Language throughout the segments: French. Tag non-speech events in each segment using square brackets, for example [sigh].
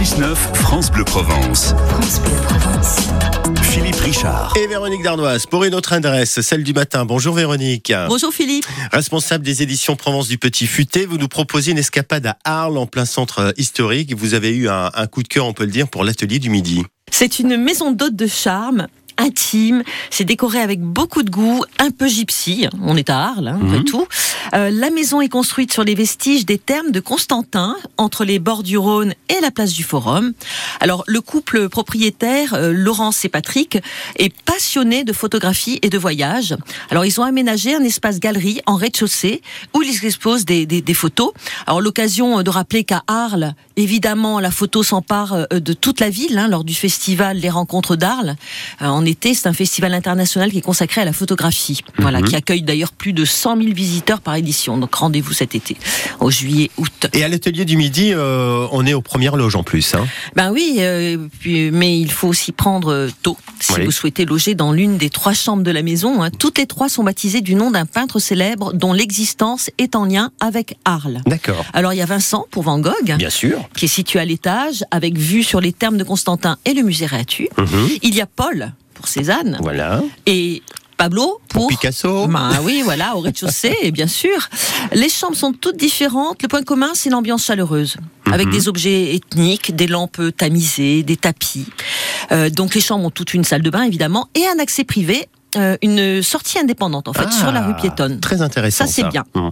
6-9, France Bleu Provence. France Bleu Provence. Philippe Richard. Et Véronique Dardoise pour une autre adresse, celle du matin. Bonjour Véronique. Bonjour Philippe. Responsable des éditions Provence du Petit Futé, vous nous proposez une escapade à Arles en plein centre historique. Vous avez eu un, un coup de cœur, on peut le dire, pour l'atelier du midi. C'est une maison d'hôte de charme intime, c'est décoré avec beaucoup de goût, un peu gypsy, on est à Arles, hein, après tout. Euh, la maison est construite sur les vestiges des thermes de Constantin, entre les bords du Rhône et la place du Forum. Alors, le couple propriétaire, euh, Laurence et Patrick, est passionné de photographie et de voyage. Alors, ils ont aménagé un espace galerie en rez-de-chaussée où ils exposent des, des, des photos. Alors, l'occasion de rappeler qu'à Arles, évidemment, la photo s'empare euh, de toute la ville hein, lors du festival Les Rencontres d'Arles. Euh, c'est un festival international qui est consacré à la photographie, voilà, qui accueille d'ailleurs plus de 100 000 visiteurs par édition. Donc rendez-vous cet été, au juillet-août. Et à l'atelier du midi, euh, on est aux premières loges en plus. Hein. Ben oui, euh, puis- mais il faut aussi prendre tôt si Oui. vous souhaitez loger dans l'une des trois chambres de la maison. hein. Toutes les trois sont baptisées du nom d'un peintre célèbre dont l'existence est en lien avec Arles. D'accord. Alors il y a Vincent pour Van Gogh. Bien sûr. qui est situé à l'étage, avec vue sur les thermes de Constantin et le musée Réatu. Mhm. Il y a Paul pour Cézanne Voilà. et Pablo pour, Picasso. Ben oui, voilà, au rez-de-chaussée, [laughs] bien sûr. Les chambres sont toutes différentes. Le point commun, c'est l'ambiance chaleureuse, avec des objets ethniques, des lampes tamisées, des tapis. Euh, donc les chambres ont toute une salle de bain, évidemment, et un accès privé. Euh, une sortie indépendante en fait Ah, sur la rue piétonne. Très intéressant. Ça, c'est bien. Mhm.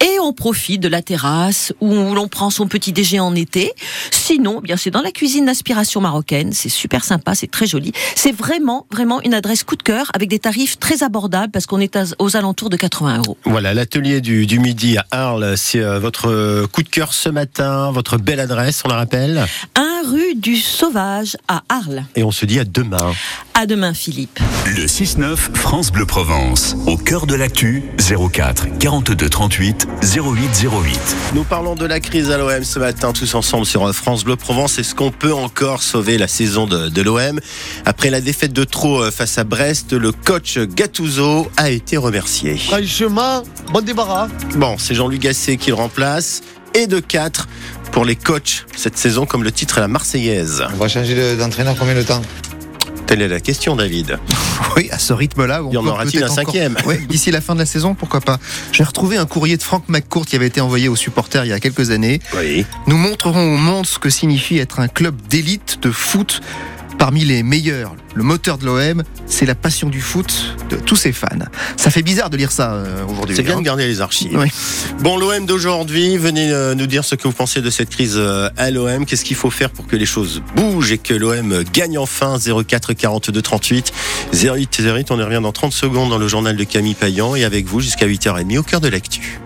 Et on profite de la terrasse où l'on prend son petit déjeuner en été. Sinon, eh bien c'est dans la cuisine d'inspiration marocaine. C'est super sympa, c'est très joli. C'est vraiment, vraiment une adresse coup de cœur avec des tarifs très abordables parce qu'on est aux alentours de 80 euros. Voilà, l'atelier du, du midi à Arles, c'est euh, votre coup de cœur ce matin, votre belle adresse, on la rappelle? 1 rue du Sauvage à Arles. Et on se dit à demain. À demain, Philippe. Le 6-9, France Bleu Provence. Au cœur de l'actu, 04 42 38 08 08. Nous parlons de la crise à l'OM ce matin, tous ensemble sur France Bleu Provence. Est-ce qu'on peut encore sauver la saison de, de l'OM Après la défaite de trop euh, face à Brest, le coach Gattuso a été remercié. Franchement, bon débarras. Bon, c'est Jean-Luc Gasset qui le remplace. Et de 4 pour les coachs cette saison, comme le titre est la Marseillaise. On va changer de- d'entraîneur combien de temps? Telle est la question, David. [laughs] Oui, à ce rythme-là, on Il y en aura-t-il un encore- cinquième [laughs] Ouais, D'ici la fin de la saison, pourquoi pas. J'ai retrouvé un courrier de Frank McCourt qui avait été envoyé aux supporters il y a quelques années. Oui. Nous montrerons au monde ce que signifie être un club d'élite de foot parmi les meilleurs. Le moteur de l'OM, c'est la passion du foot de tous ses fans. Ça fait bizarre de lire ça euh, aujourd'hui. C'est bien hein. de garder les archives. Oui. Bon, l'OM d'aujourd'hui, venez euh, nous dire ce que vous pensez de cette crise euh, à l'OM. Qu'est-ce qu'il faut faire pour que les choses bougent et que l'OM gagne enfin? 04 42 38 08 08. On y revient dans 30 secondes dans le journal de Camille Payan et avec vous jusqu'à 8h30 au cœur de l'actu.